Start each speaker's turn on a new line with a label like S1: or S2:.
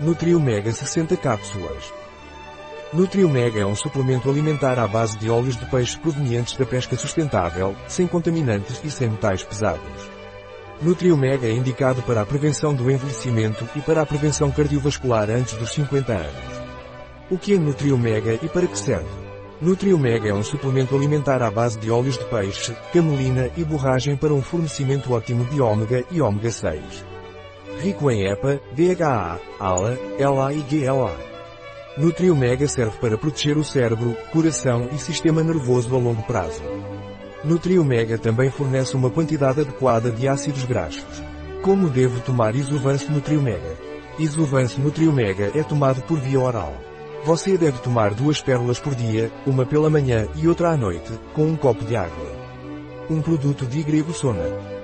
S1: Nutri Omega 60 cápsulas. Nutri Omega é um suplemento alimentar à base de óleos de peixe provenientes da pesca sustentável, sem contaminantes e sem metais pesados. Nutri Omega é indicado para a prevenção do envelhecimento e para a prevenção cardiovascular antes dos 50 anos. O que é Nutri Omega e para que serve? Nutri Omega é um suplemento alimentar à base de óleos de peixe, camelina e borragem para um fornecimento ótimo de ômega e ômega 6. Rico em EPA, DHA, ALA, LA e GLA. Nutri Omega serve para proteger o cérebro, coração e sistema nervoso a longo prazo. Nutri Omega também fornece uma quantidade adequada de ácidos graxos. Como devo tomar Isovance Nutri Omega? Isovance Nutri Omega é tomado por via oral. Você deve tomar duas pérolas por dia, uma pela manhã e outra à noite, com um copo de água. Um produto de Grego Sona.